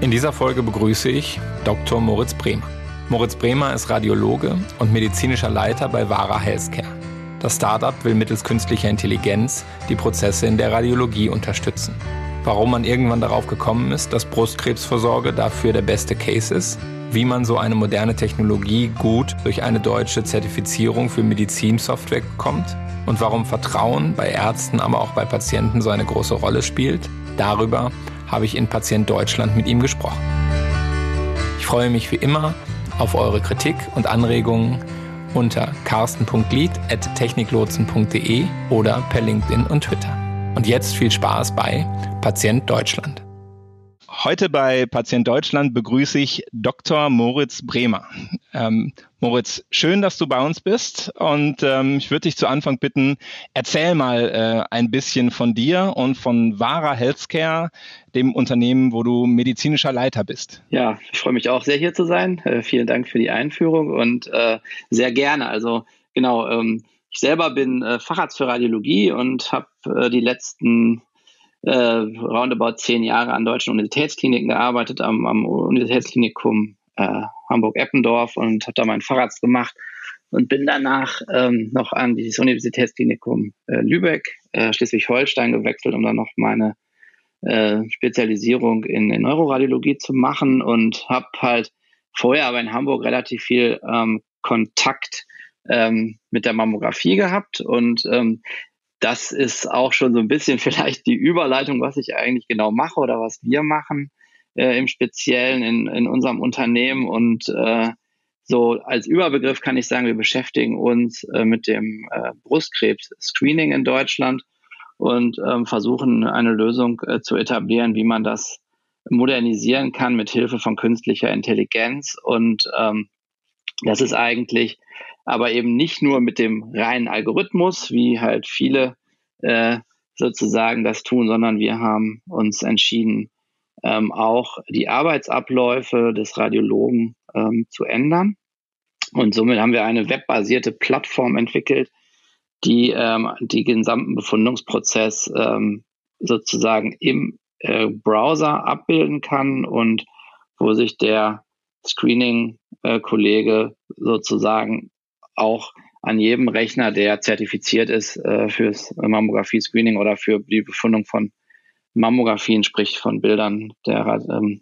In dieser Folge begrüße ich Dr. Moritz Bremer. Moritz Bremer ist Radiologe und medizinischer Leiter bei Vara Healthcare. Das Startup will mittels künstlicher Intelligenz die Prozesse in der Radiologie unterstützen. Warum man irgendwann darauf gekommen ist, dass Brustkrebsvorsorge dafür der beste Case ist, wie man so eine moderne Technologie gut durch eine deutsche Zertifizierung für Medizinsoftware bekommt und warum Vertrauen bei Ärzten, aber auch bei Patienten so eine große Rolle spielt, darüber habe ich in Patient Deutschland mit ihm gesprochen. Ich freue mich wie immer auf eure Kritik und Anregungen unter carsten.glied.techniklotsen.de oder per LinkedIn und Twitter. Und jetzt viel Spaß bei Patient Deutschland. Heute bei Patient Deutschland begrüße ich Dr. Moritz Bremer. Ähm, Moritz, schön, dass du bei uns bist und ähm, ich würde dich zu Anfang bitten, erzähl mal äh, ein bisschen von dir und von Vara Healthcare, dem Unternehmen, wo du medizinischer Leiter bist. Ja, ich freue mich auch sehr hier zu sein. Äh, vielen Dank für die Einführung und äh, sehr gerne. Also genau, ähm, ich selber bin äh, Facharzt für Radiologie und habe äh, die letzten äh, roundabout zehn Jahre an deutschen Universitätskliniken gearbeitet, am, am Universitätsklinikum äh, Hamburg-Eppendorf und habe da meinen Facharzt gemacht und bin danach ähm, noch an dieses Universitätsklinikum äh, Lübeck, äh, Schleswig-Holstein gewechselt, um dann noch meine äh, Spezialisierung in, in Neuroradiologie zu machen und habe halt vorher aber in Hamburg relativ viel ähm, Kontakt ähm, mit der Mammographie gehabt und ähm, das ist auch schon so ein bisschen vielleicht die Überleitung, was ich eigentlich genau mache oder was wir machen äh, im Speziellen in, in unserem Unternehmen. Und äh, so als Überbegriff kann ich sagen, wir beschäftigen uns äh, mit dem äh, Brustkrebs-Screening in Deutschland und ähm, versuchen eine Lösung äh, zu etablieren, wie man das modernisieren kann mit Hilfe von künstlicher Intelligenz. Und ähm, das ist eigentlich aber eben nicht nur mit dem reinen Algorithmus, wie halt viele äh, sozusagen das tun, sondern wir haben uns entschieden, ähm, auch die Arbeitsabläufe des Radiologen ähm, zu ändern. Und somit haben wir eine webbasierte Plattform entwickelt, die ähm, die gesamten Befundungsprozess ähm, sozusagen im äh, Browser abbilden kann und wo sich der Screening-Kollege äh, sozusagen auch an jedem Rechner, der zertifiziert ist äh, fürs Mammographie-Screening oder für die Befundung von Mammografien, sprich von Bildern der ähm,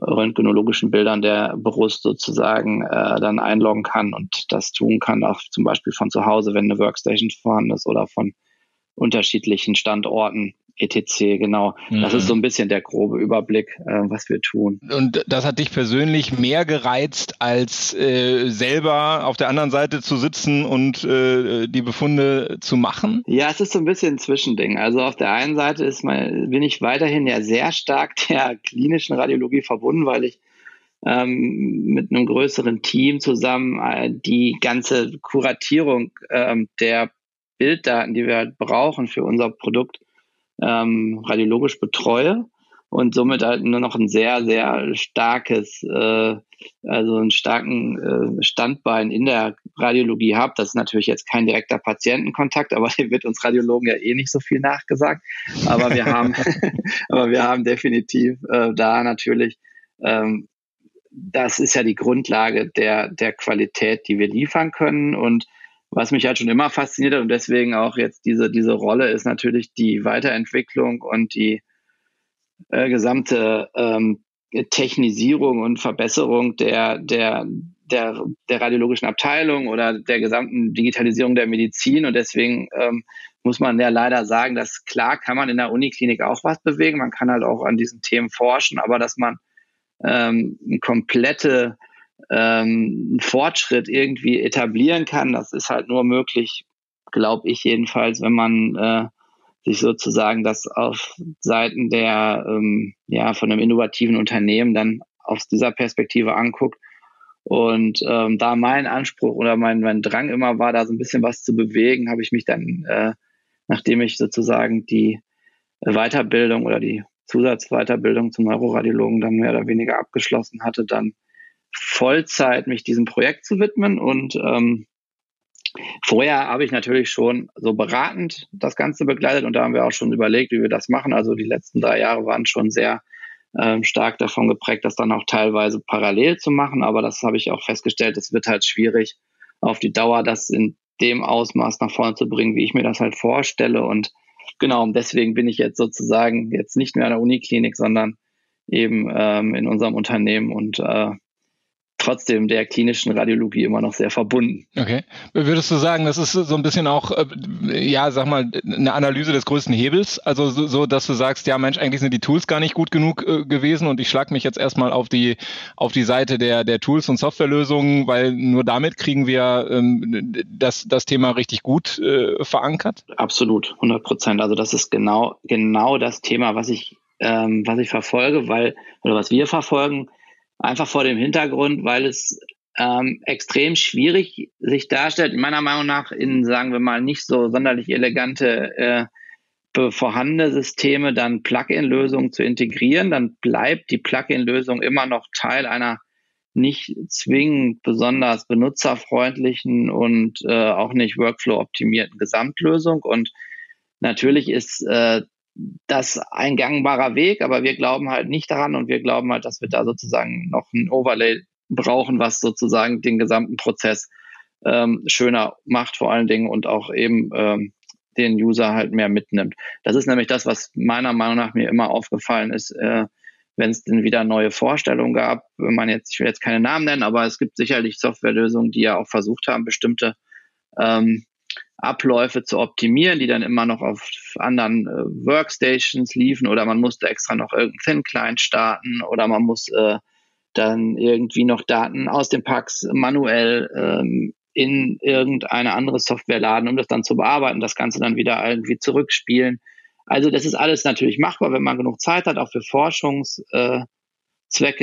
röntgenologischen Bildern der Brust sozusagen äh, dann einloggen kann und das tun kann, auch zum Beispiel von zu Hause, wenn eine Workstation vorhanden ist oder von unterschiedlichen Standorten etc. Genau. Mhm. Das ist mhm. so ein bisschen der grobe Überblick, äh, was wir tun. Und das hat dich persönlich mehr gereizt, als äh, selber auf der anderen Seite zu sitzen und äh, die Befunde zu machen? Ja, es ist so ein bisschen ein Zwischending. Also auf der einen Seite ist mein, bin ich weiterhin ja sehr stark der klinischen Radiologie verbunden, weil ich ähm, mit einem größeren Team zusammen äh, die ganze Kuratierung ähm, der Bilddaten, die wir halt brauchen für unser Produkt, ähm, radiologisch betreue und somit halt nur noch ein sehr, sehr starkes, äh, also einen starken äh, Standbein in der Radiologie habe. Das ist natürlich jetzt kein direkter Patientenkontakt, aber hier wird uns Radiologen ja eh nicht so viel nachgesagt. Aber wir haben, aber wir haben definitiv äh, da natürlich, ähm, das ist ja die Grundlage der, der Qualität, die wir liefern können und was mich halt schon immer fasziniert hat und deswegen auch jetzt diese, diese Rolle ist natürlich die Weiterentwicklung und die äh, gesamte ähm, Technisierung und Verbesserung der, der, der, der radiologischen Abteilung oder der gesamten Digitalisierung der Medizin. Und deswegen ähm, muss man ja leider sagen, dass klar kann man in der Uniklinik auch was bewegen. Man kann halt auch an diesen Themen forschen, aber dass man ähm, eine komplette ähm, Fortschritt irgendwie etablieren kann. Das ist halt nur möglich, glaube ich jedenfalls, wenn man äh, sich sozusagen das auf Seiten der, ähm, ja, von einem innovativen Unternehmen dann aus dieser Perspektive anguckt. Und ähm, da mein Anspruch oder mein, mein Drang immer war, da so ein bisschen was zu bewegen, habe ich mich dann, äh, nachdem ich sozusagen die Weiterbildung oder die Zusatzweiterbildung zum Neuroradiologen dann mehr oder weniger abgeschlossen hatte, dann Vollzeit mich diesem Projekt zu widmen und ähm, Vorher habe ich natürlich schon so beratend das Ganze begleitet und da haben wir auch schon überlegt, wie wir das machen. Also die letzten drei Jahre waren schon sehr ähm, stark davon geprägt, das dann auch teilweise parallel zu machen. Aber das habe ich auch festgestellt, es wird halt schwierig auf die Dauer, das in dem Ausmaß nach vorne zu bringen, wie ich mir das halt vorstelle. Und genau, deswegen bin ich jetzt sozusagen jetzt nicht mehr an der Uniklinik, sondern eben ähm, in unserem Unternehmen und äh, trotzdem der klinischen Radiologie immer noch sehr verbunden. Okay. Würdest du sagen, das ist so ein bisschen auch, äh, ja, sag mal, eine Analyse des größten Hebels? Also so, so, dass du sagst, ja Mensch, eigentlich sind die Tools gar nicht gut genug äh, gewesen und ich schlag mich jetzt erstmal auf die, auf die Seite der, der Tools und Softwarelösungen, weil nur damit kriegen wir ähm, das, das Thema richtig gut äh, verankert? Absolut, 100 Prozent. Also das ist genau, genau das Thema, was ich, ähm, was ich verfolge, weil, oder was wir verfolgen, Einfach vor dem Hintergrund, weil es ähm, extrem schwierig sich darstellt, meiner Meinung nach in, sagen wir mal, nicht so sonderlich elegante äh, vorhandene Systeme dann Plugin-Lösungen zu integrieren, dann bleibt die Plugin-Lösung immer noch Teil einer nicht zwingend besonders benutzerfreundlichen und äh, auch nicht Workflow-optimierten Gesamtlösung. Und natürlich ist äh, das ein gangbarer Weg, aber wir glauben halt nicht daran und wir glauben halt, dass wir da sozusagen noch ein Overlay brauchen, was sozusagen den gesamten Prozess ähm, schöner macht vor allen Dingen und auch eben ähm, den User halt mehr mitnimmt. Das ist nämlich das, was meiner Meinung nach mir immer aufgefallen ist, äh, wenn es denn wieder neue Vorstellungen gab. Wenn man jetzt, ich will jetzt keine Namen nennen, aber es gibt sicherlich Softwarelösungen, die ja auch versucht haben, bestimmte ähm, Abläufe zu optimieren, die dann immer noch auf anderen äh, Workstations liefen oder man musste extra noch irgendeinen Thin-Client starten oder man muss äh, dann irgendwie noch Daten aus den Packs manuell ähm, in irgendeine andere Software laden, um das dann zu bearbeiten, das Ganze dann wieder irgendwie zurückspielen. Also das ist alles natürlich machbar, wenn man genug Zeit hat, auch für Forschungszwecke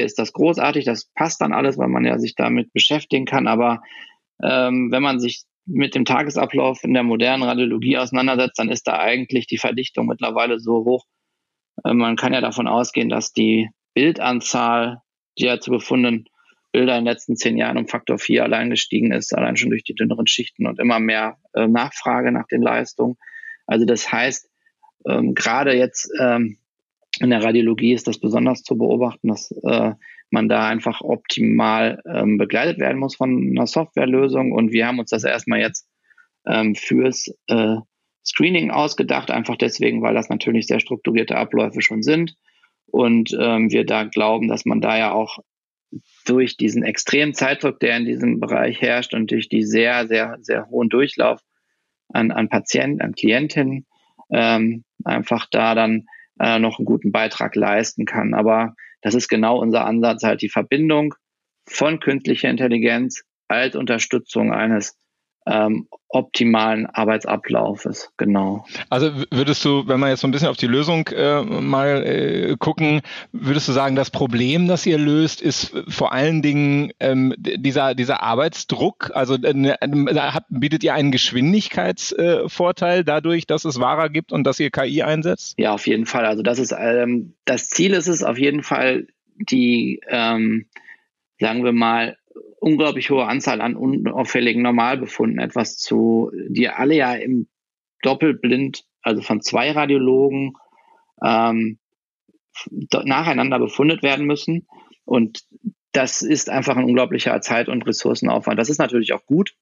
äh, ist das großartig, das passt dann alles, weil man ja sich damit beschäftigen kann, aber ähm, wenn man sich mit dem Tagesablauf in der modernen Radiologie auseinandersetzt, dann ist da eigentlich die Verdichtung mittlerweile so hoch. Äh, man kann ja davon ausgehen, dass die Bildanzahl, die ja zu gefundenen Bilder in den letzten zehn Jahren um Faktor 4 allein gestiegen ist, allein schon durch die dünneren Schichten und immer mehr äh, Nachfrage nach den Leistungen. Also das heißt, ähm, gerade jetzt ähm, in der Radiologie ist das besonders zu beobachten, dass äh, man da einfach optimal ähm, begleitet werden muss von einer Softwarelösung. Und wir haben uns das erstmal jetzt ähm, fürs äh, Screening ausgedacht, einfach deswegen, weil das natürlich sehr strukturierte Abläufe schon sind. Und ähm, wir da glauben, dass man da ja auch durch diesen extremen Zeitdruck, der in diesem Bereich herrscht und durch die sehr, sehr, sehr hohen Durchlauf an, an Patienten, an Klientinnen, ähm, einfach da dann äh, noch einen guten Beitrag leisten kann. Aber das ist genau unser Ansatz, halt die Verbindung von künstlicher Intelligenz als Unterstützung eines ähm, optimalen Arbeitsablaufes, genau. Also würdest du, wenn wir jetzt so ein bisschen auf die Lösung äh, mal äh, gucken, würdest du sagen, das Problem, das ihr löst, ist vor allen Dingen ähm, dieser, dieser Arbeitsdruck? Also äh, ne, hat, bietet ihr einen Geschwindigkeitsvorteil dadurch, dass es Wahrer gibt und dass ihr KI einsetzt? Ja, auf jeden Fall. Also das ist ähm, das Ziel ist es auf jeden Fall, die ähm, sagen wir mal, unglaublich hohe Anzahl an unauffälligen Normalbefunden etwas zu, die alle ja im Doppelblind, also von zwei Radiologen ähm, nacheinander befundet werden müssen. Und das ist einfach ein unglaublicher Zeit- und Ressourcenaufwand. Das ist natürlich auch gut,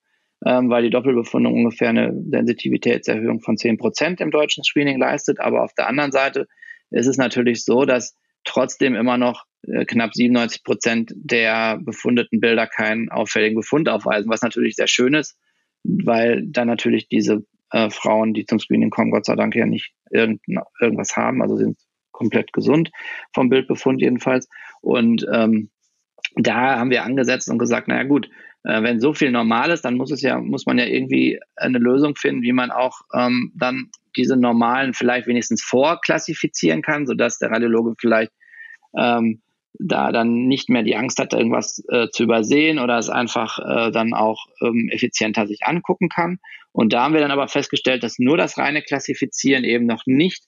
ähm, weil die Doppelbefundung ungefähr eine Sensitivitätserhöhung von 10 Prozent im deutschen Screening leistet. Aber auf der anderen Seite ist es natürlich so, dass trotzdem immer noch äh, knapp 97 Prozent der befundeten Bilder keinen auffälligen Befund aufweisen, was natürlich sehr schön ist, weil dann natürlich diese äh, Frauen, die zum Screening kommen, Gott sei Dank ja nicht irgend, irgendwas haben, also sind komplett gesund vom Bildbefund jedenfalls. Und ähm, da haben wir angesetzt und gesagt, naja gut, äh, wenn so viel normal ist, dann muss es ja, muss man ja irgendwie eine Lösung finden, wie man auch ähm, dann diese normalen vielleicht wenigstens vorklassifizieren kann, sodass der Radiologe vielleicht ähm, da dann nicht mehr die Angst hat, irgendwas äh, zu übersehen oder es einfach äh, dann auch ähm, effizienter sich angucken kann. Und da haben wir dann aber festgestellt, dass nur das reine Klassifizieren eben noch nicht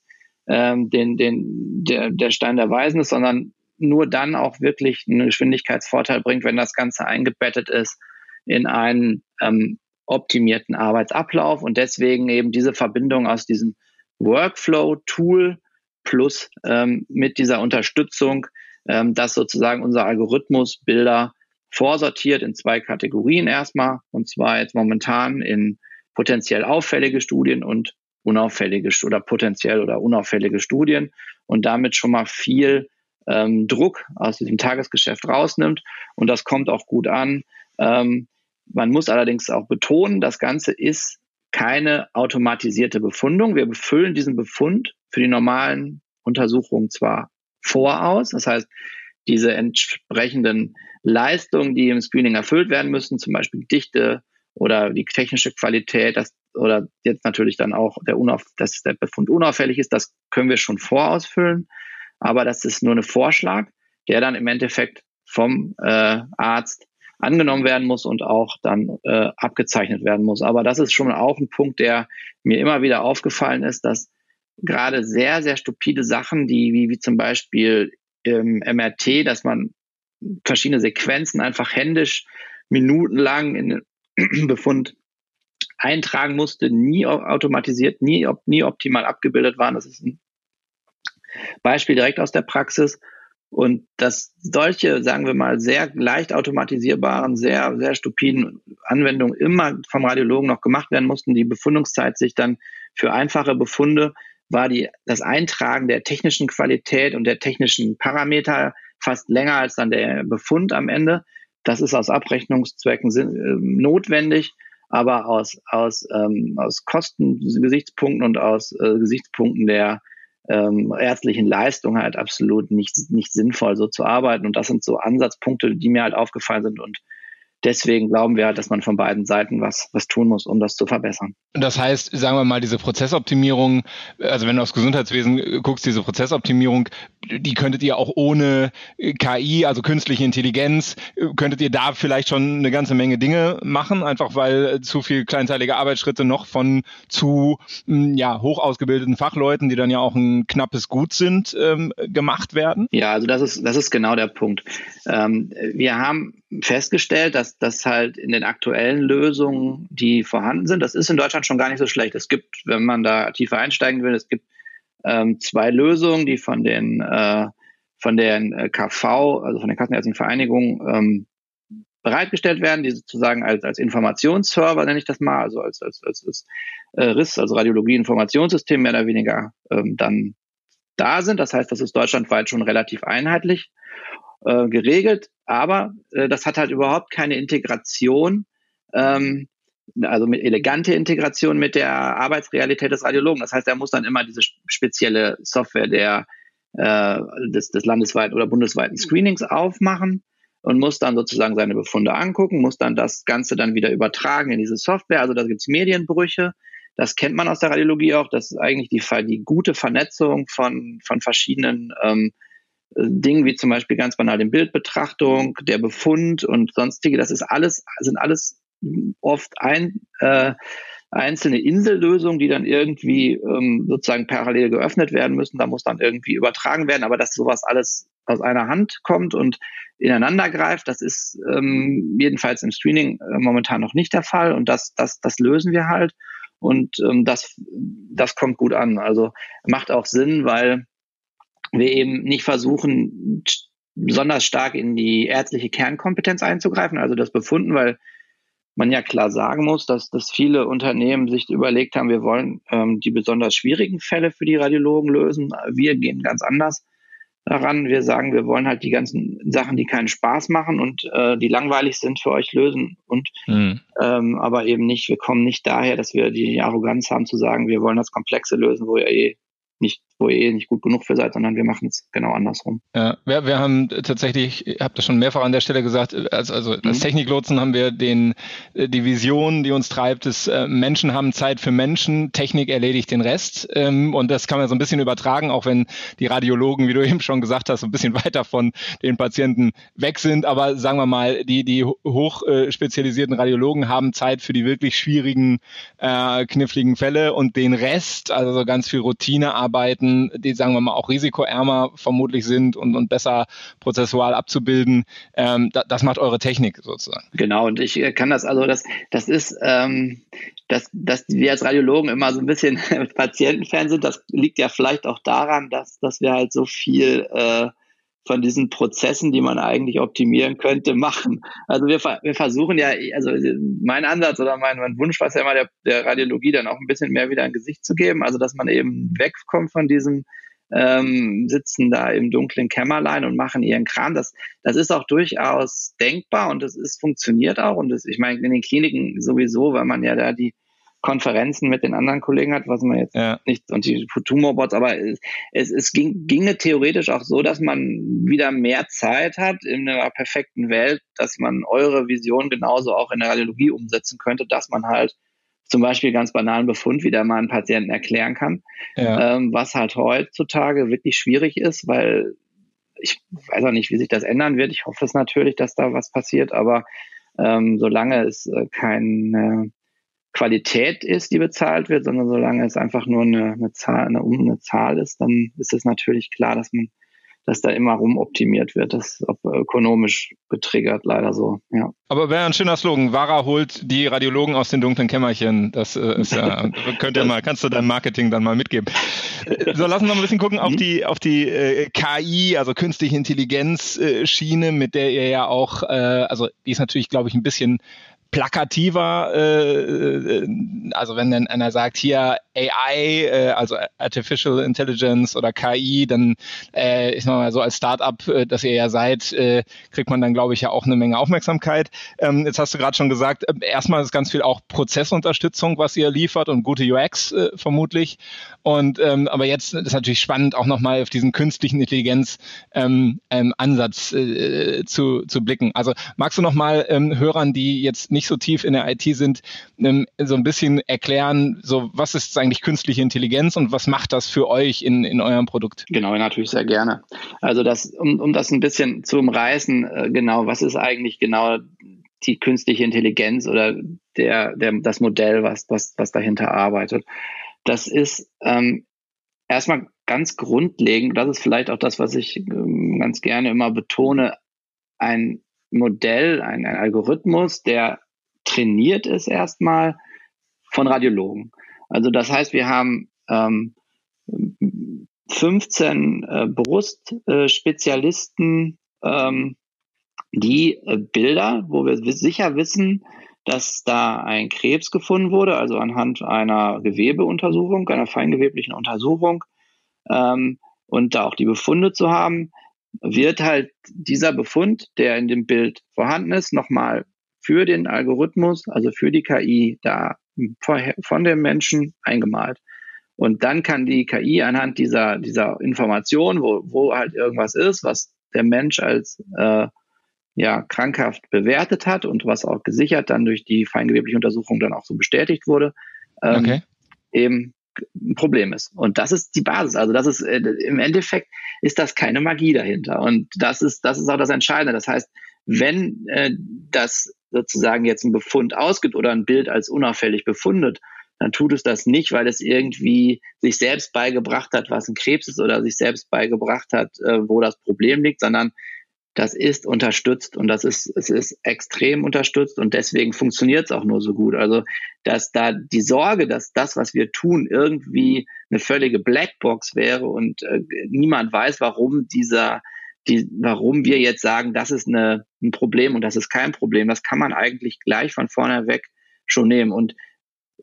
ähm, den, den, der, der Stein der Weisen ist, sondern nur dann auch wirklich einen Geschwindigkeitsvorteil bringt, wenn das Ganze eingebettet ist in einen ähm, optimierten Arbeitsablauf und deswegen eben diese Verbindung aus diesem Workflow-Tool plus ähm, mit dieser Unterstützung, ähm, dass sozusagen unser Algorithmus Bilder vorsortiert in zwei Kategorien erstmal, und zwar jetzt momentan in potenziell auffällige Studien und unauffällige oder potenziell oder unauffällige Studien und damit schon mal viel ähm, Druck aus diesem Tagesgeschäft rausnimmt. Und das kommt auch gut an. Ähm, man muss allerdings auch betonen, das Ganze ist keine automatisierte Befundung. Wir befüllen diesen Befund für die normalen Untersuchungen zwar voraus, das heißt, diese entsprechenden Leistungen, die im Screening erfüllt werden müssen, zum Beispiel Dichte oder die technische Qualität, das, oder jetzt natürlich dann auch der Unauf, dass der Befund unauffällig ist, das können wir schon vorausfüllen. Aber das ist nur ein Vorschlag, der dann im Endeffekt vom äh, Arzt angenommen werden muss und auch dann äh, abgezeichnet werden muss. Aber das ist schon auch ein Punkt, der mir immer wieder aufgefallen ist, dass gerade sehr, sehr stupide Sachen, die wie, wie zum Beispiel im MRT, dass man verschiedene Sequenzen einfach händisch minutenlang in den Befund eintragen musste, nie automatisiert, nie, nie optimal abgebildet waren. Das ist ein Beispiel direkt aus der Praxis. Und dass solche, sagen wir mal, sehr leicht automatisierbaren, sehr, sehr stupiden Anwendungen immer vom Radiologen noch gemacht werden mussten, die Befundungszeit sich dann für einfache Befunde war die, das Eintragen der technischen Qualität und der technischen Parameter fast länger als dann der Befund am Ende. Das ist aus Abrechnungszwecken äh, notwendig, aber aus, aus, ähm, aus Kostengesichtspunkten und aus äh, Gesichtspunkten der ähm, ärztlichen Leistung halt absolut nicht, nicht sinnvoll so zu arbeiten. Und das sind so Ansatzpunkte, die mir halt aufgefallen sind und deswegen glauben wir halt, dass man von beiden Seiten was, was tun muss, um das zu verbessern. Das heißt, sagen wir mal, diese Prozessoptimierung, also wenn du aufs Gesundheitswesen guckst, diese Prozessoptimierung, die könntet ihr auch ohne KI, also künstliche Intelligenz, könntet ihr da vielleicht schon eine ganze Menge Dinge machen, einfach weil zu viel kleinteilige Arbeitsschritte noch von zu hm, ja, hoch ausgebildeten Fachleuten, die dann ja auch ein knappes Gut sind, ähm, gemacht werden? Ja, also das ist, das ist genau der Punkt. Ähm, wir haben festgestellt, dass das halt in den aktuellen Lösungen, die vorhanden sind, das ist in Deutschland schon gar nicht so schlecht. Es gibt, wenn man da tiefer einsteigen will, es gibt ähm, zwei Lösungen, die von den äh, von den äh, KV, also von der Kassenärztlichen Vereinigung, ähm, bereitgestellt werden, die sozusagen als, als Informationsserver, nenne ich das mal, also als, als, als, als äh, RIS, also Radiologie-Informationssystem mehr oder weniger ähm, dann da sind. Das heißt, das ist deutschlandweit schon relativ einheitlich äh, geregelt, aber äh, das hat halt überhaupt keine Integration, ähm, also mit elegante Integration mit der Arbeitsrealität des Radiologen. Das heißt, er muss dann immer diese spezielle Software der äh, des, des landesweiten oder bundesweiten Screenings aufmachen und muss dann sozusagen seine Befunde angucken, muss dann das Ganze dann wieder übertragen in diese Software. Also da gibt's Medienbrüche. Das kennt man aus der Radiologie auch. Das ist eigentlich die, die gute Vernetzung von, von verschiedenen ähm, Dingen wie zum Beispiel ganz banal den Bildbetrachtung, der Befund und sonstige, das ist alles, sind alles oft ein, äh, einzelne Insellösungen, die dann irgendwie ähm, sozusagen parallel geöffnet werden müssen. Da muss dann irgendwie übertragen werden, aber dass sowas alles aus einer Hand kommt und ineinander greift, das ist ähm, jedenfalls im Screening äh, momentan noch nicht der Fall und das, das, das lösen wir halt und ähm, das, das kommt gut an. Also macht auch Sinn, weil wir eben nicht versuchen, besonders stark in die ärztliche Kernkompetenz einzugreifen, also das befunden, weil man ja klar sagen muss, dass, dass viele Unternehmen sich überlegt haben, wir wollen ähm, die besonders schwierigen Fälle für die Radiologen lösen. Wir gehen ganz anders daran. Wir sagen, wir wollen halt die ganzen Sachen, die keinen Spaß machen und äh, die langweilig sind, für euch lösen. Und mhm. ähm, aber eben nicht, wir kommen nicht daher, dass wir die Arroganz haben zu sagen, wir wollen das Komplexe lösen, wo ihr eh nicht, wo ihr eh nicht gut genug für seid, sondern wir machen es genau andersrum. Ja, wir, wir haben tatsächlich, ich habe das schon mehrfach an der Stelle gesagt, als, also als mhm. Techniklotsen haben wir den, äh, die Vision, die uns treibt, ist, äh, Menschen haben Zeit für Menschen, Technik erledigt den Rest. Ähm, und das kann man so ein bisschen übertragen, auch wenn die Radiologen, wie du eben schon gesagt hast, so ein bisschen weiter von den Patienten weg sind. Aber sagen wir mal, die, die hochspezialisierten Radiologen haben Zeit für die wirklich schwierigen, äh, kniffligen Fälle und den Rest, also so ganz viel Routinearbeit, die sagen wir mal auch risikoärmer vermutlich sind und, und besser prozessual abzubilden. Ähm, da, das macht eure Technik sozusagen. Genau, und ich kann das, also das, das ist, ähm, dass, dass wir als Radiologen immer so ein bisschen Patientenfan sind, das liegt ja vielleicht auch daran, dass, dass wir halt so viel äh, von diesen Prozessen, die man eigentlich optimieren könnte, machen. Also wir, wir versuchen ja, also mein Ansatz oder mein, mein Wunsch war es ja immer der, der Radiologie dann auch ein bisschen mehr wieder ein Gesicht zu geben, also dass man eben wegkommt von diesem ähm, sitzen da im dunklen Kämmerlein und machen ihren Kram. Das, das ist auch durchaus denkbar und das ist, funktioniert auch. Und das, ich meine, in den Kliniken sowieso, weil man ja da die Konferenzen mit den anderen Kollegen hat, was man jetzt ja. nicht, und die Tumorbots, aber es, es ging, ginge theoretisch auch so, dass man wieder mehr Zeit hat in einer perfekten Welt, dass man eure Vision genauso auch in der Radiologie umsetzen könnte, dass man halt zum Beispiel ganz banalen Befund wieder mal einen Patienten erklären kann, ja. ähm, was halt heutzutage wirklich schwierig ist, weil ich weiß auch nicht, wie sich das ändern wird. Ich hoffe es natürlich, dass da was passiert, aber ähm, solange es äh, kein Qualität ist, die bezahlt wird, sondern solange es einfach nur eine, eine Zahl, eine, eine Zahl ist, dann ist es natürlich klar, dass man, dass da immer rumoptimiert wird. Das ist ökonomisch getriggert, leider so, ja. Aber wäre ein schöner Slogan. Vara holt die Radiologen aus den dunklen Kämmerchen. Das äh, ist ja, könnt ihr mal, kannst du dein Marketing dann mal mitgeben. So, lassen wir mal ein bisschen gucken auf mhm. die, auf die äh, KI, also künstliche Intelligenz äh, Schiene, mit der ihr ja auch, äh, also die ist natürlich, glaube ich, ein bisschen plakativer, äh, äh, also wenn dann einer sagt, hier AI, äh, also Artificial Intelligence oder KI, dann äh, ich sag mal so als Startup, äh, das ihr ja seid, äh, kriegt man dann glaube ich ja auch eine Menge Aufmerksamkeit. Ähm, jetzt hast du gerade schon gesagt, äh, erstmal ist ganz viel auch Prozessunterstützung, was ihr liefert und gute UX äh, vermutlich. Und ähm, aber jetzt ist natürlich spannend, auch nochmal auf diesen künstlichen Intelligenz ähm, ähm, Ansatz äh, zu, zu blicken. Also magst du nochmal ähm, Hörern, die jetzt nicht so tief in der IT sind, ähm, so ein bisschen erklären, so was ist eigentlich künstliche Intelligenz und was macht das für euch in, in eurem Produkt? Genau, natürlich sehr gerne. Also das, um, um das ein bisschen zu umreißen, äh, genau, was ist eigentlich genau die künstliche Intelligenz oder der, der, das Modell, was, was, was dahinter arbeitet. Das ist ähm, erstmal ganz grundlegend, das ist vielleicht auch das, was ich ähm, ganz gerne immer betone, ein Modell, ein, ein Algorithmus, der trainiert ist erstmal von Radiologen. Also das heißt, wir haben ähm, 15 äh, Brustspezialisten, ähm, die äh, Bilder, wo wir sicher wissen, dass da ein Krebs gefunden wurde, also anhand einer Gewebeuntersuchung, einer feingeweblichen Untersuchung, ähm, und da auch die Befunde zu haben, wird halt dieser Befund, der in dem Bild vorhanden ist, nochmal für den Algorithmus, also für die KI, da von dem Menschen eingemalt. Und dann kann die KI anhand dieser, dieser Information, wo, wo halt irgendwas ist, was der Mensch als äh, ja, krankhaft bewertet hat und was auch gesichert dann durch die feingewebliche Untersuchung dann auch so bestätigt wurde, ähm, okay. eben ein Problem ist. Und das ist die Basis. Also das ist äh, im Endeffekt ist das keine Magie dahinter. Und das ist das ist auch das Entscheidende. Das heißt, wenn äh, das sozusagen jetzt ein Befund ausgibt oder ein Bild als unauffällig befundet, dann tut es das nicht, weil es irgendwie sich selbst beigebracht hat, was ein Krebs ist oder sich selbst beigebracht hat, äh, wo das Problem liegt, sondern das ist unterstützt und das ist, es ist extrem unterstützt und deswegen funktioniert es auch nur so gut. Also, dass da die Sorge, dass das, was wir tun, irgendwie eine völlige Blackbox wäre und äh, niemand weiß, warum dieser, die, warum wir jetzt sagen, das ist eine, ein Problem und das ist kein Problem, das kann man eigentlich gleich von vorne weg schon nehmen. Und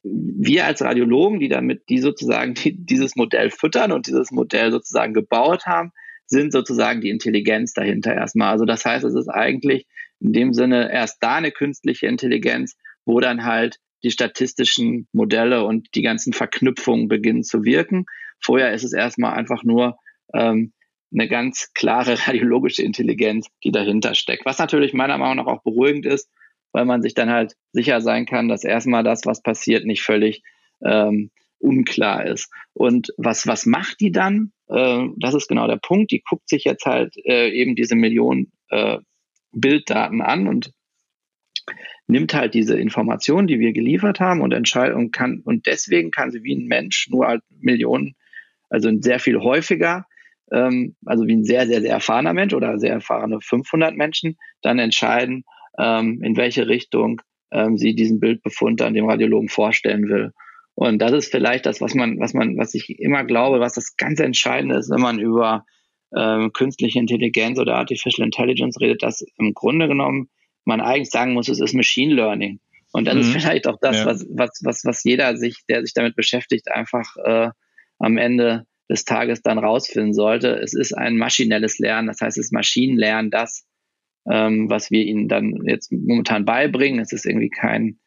wir als Radiologen, die damit, die sozusagen die, dieses Modell füttern und dieses Modell sozusagen gebaut haben, sind sozusagen die Intelligenz dahinter erstmal. Also das heißt, es ist eigentlich in dem Sinne erst da eine künstliche Intelligenz, wo dann halt die statistischen Modelle und die ganzen Verknüpfungen beginnen zu wirken. Vorher ist es erstmal einfach nur ähm, eine ganz klare radiologische Intelligenz, die dahinter steckt. Was natürlich meiner Meinung nach auch beruhigend ist, weil man sich dann halt sicher sein kann, dass erstmal das, was passiert, nicht völlig ähm, unklar ist. Und was, was macht die dann? Äh, das ist genau der Punkt. Die guckt sich jetzt halt äh, eben diese Millionen äh, Bilddaten an und nimmt halt diese Informationen, die wir geliefert haben und entscheidet und kann, und deswegen kann sie wie ein Mensch nur halt Millionen also sehr viel häufiger, ähm, also wie ein sehr, sehr, sehr erfahrener Mensch oder sehr erfahrene 500 Menschen, dann entscheiden, ähm, in welche Richtung ähm, sie diesen Bildbefund dann dem Radiologen vorstellen will. Und das ist vielleicht das, was man, was man, was ich immer glaube, was das ganz Entscheidende ist, wenn man über ähm, künstliche Intelligenz oder Artificial Intelligence redet, dass im Grunde genommen man eigentlich sagen muss, es ist Machine Learning. Und das mhm. ist vielleicht auch das, ja. was, was, was, was jeder sich, der sich damit beschäftigt, einfach äh, am Ende des Tages dann rausfinden sollte. Es ist ein maschinelles Lernen, das heißt, es ist Maschinenlernen, das, ähm, was wir ihnen dann jetzt momentan beibringen. Es ist irgendwie kein,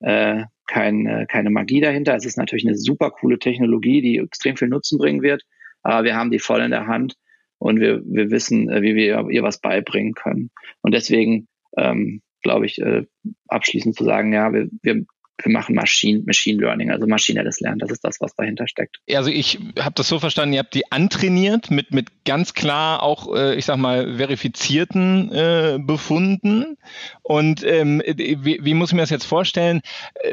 äh, kein, äh, keine Magie dahinter. Es ist natürlich eine super coole Technologie, die extrem viel Nutzen bringen wird, aber wir haben die voll in der Hand und wir, wir wissen, äh, wie wir ihr was beibringen können. Und deswegen ähm, glaube ich, äh, abschließend zu sagen, ja, wir, wir wir machen Machine, Machine Learning, also maschinelles Lernen. Das ist das, was dahinter steckt. Also ich habe das so verstanden, ihr habt die antrainiert mit, mit ganz klar auch, äh, ich sag mal, verifizierten äh, Befunden. Und ähm, wie, muss ich mir das jetzt vorstellen?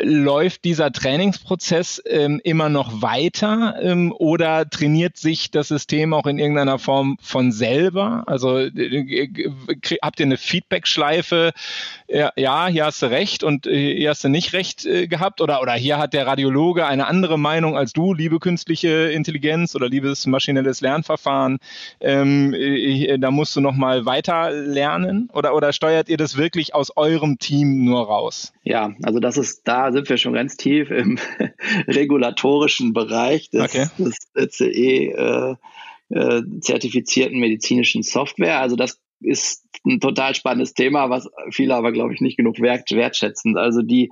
Läuft dieser Trainingsprozess ähm, immer noch weiter ähm, oder trainiert sich das System auch in irgendeiner Form von selber? Also äh, habt ihr eine Feedback-Schleife? Ja, hier hast du recht und hier hast du nicht recht äh, gehabt oder, oder hier hat der Radiologe eine andere Meinung als du, liebe künstliche Intelligenz oder liebes maschinelles Lernverfahren. Ähm, äh, da musst du noch mal weiter lernen oder, oder steuert ihr das wirklich aus eurem Team nur raus? Ja, also das ist, da sind wir schon ganz tief im regulatorischen Bereich des, okay. des CE äh, äh, zertifizierten medizinischen Software. Also das ist ein total spannendes Thema, was viele aber, glaube ich, nicht genug wert, wertschätzen. Also die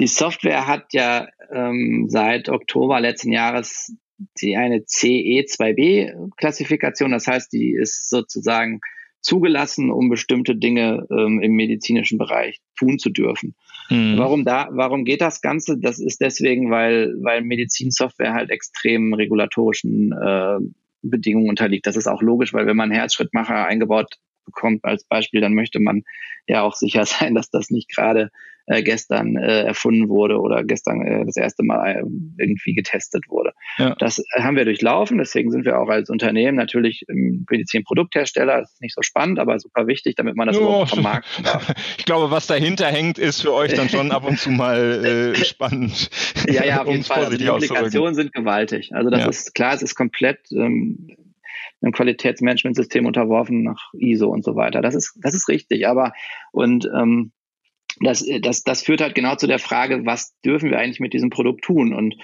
die Software hat ja ähm, seit Oktober letzten Jahres die eine CE2B-Klassifikation. Das heißt, die ist sozusagen zugelassen, um bestimmte Dinge ähm, im medizinischen Bereich tun zu dürfen. Mhm. Warum da, warum geht das Ganze? Das ist deswegen, weil, weil Medizinsoftware halt extrem regulatorischen äh, Bedingungen unterliegt. Das ist auch logisch, weil wenn man Herzschrittmacher eingebaut bekommt als Beispiel, dann möchte man ja auch sicher sein, dass das nicht gerade äh, gestern äh, erfunden wurde oder gestern äh, das erste Mal äh, irgendwie getestet wurde. Ja. Das haben wir durchlaufen, deswegen sind wir auch als Unternehmen natürlich im Medizinprodukthersteller, das ist nicht so spannend, aber super wichtig, damit man das oh. überhaupt vermarkten darf. Ich glaube, was dahinter hängt, ist für euch dann schon ab und zu mal äh, spannend. Ja, ja, auf jeden Fall. Also die Implikationen sind gewaltig. Also das ja. ist klar, es ist komplett ähm, einem Qualitätsmanagementsystem unterworfen nach ISO und so weiter. Das ist, das ist richtig. Aber und ähm, das, das, das führt halt genau zu der Frage, was dürfen wir eigentlich mit diesem Produkt tun? Und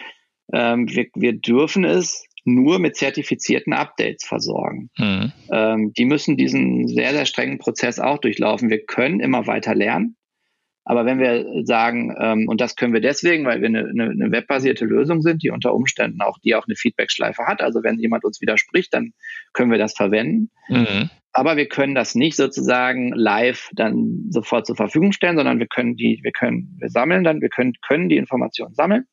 ähm, wir, wir dürfen es nur mit zertifizierten Updates versorgen. Mhm. Ähm, die müssen diesen sehr, sehr strengen Prozess auch durchlaufen. Wir können immer weiter lernen. Aber wenn wir sagen, ähm, und das können wir deswegen, weil wir eine, eine, eine webbasierte Lösung sind, die unter Umständen auch, die auch eine Feedback-Schleife hat. Also wenn jemand uns widerspricht, dann können wir das verwenden. Mhm. Aber wir können das nicht sozusagen live dann sofort zur Verfügung stellen, sondern wir können die, wir können, wir sammeln dann, wir können, können die Informationen sammeln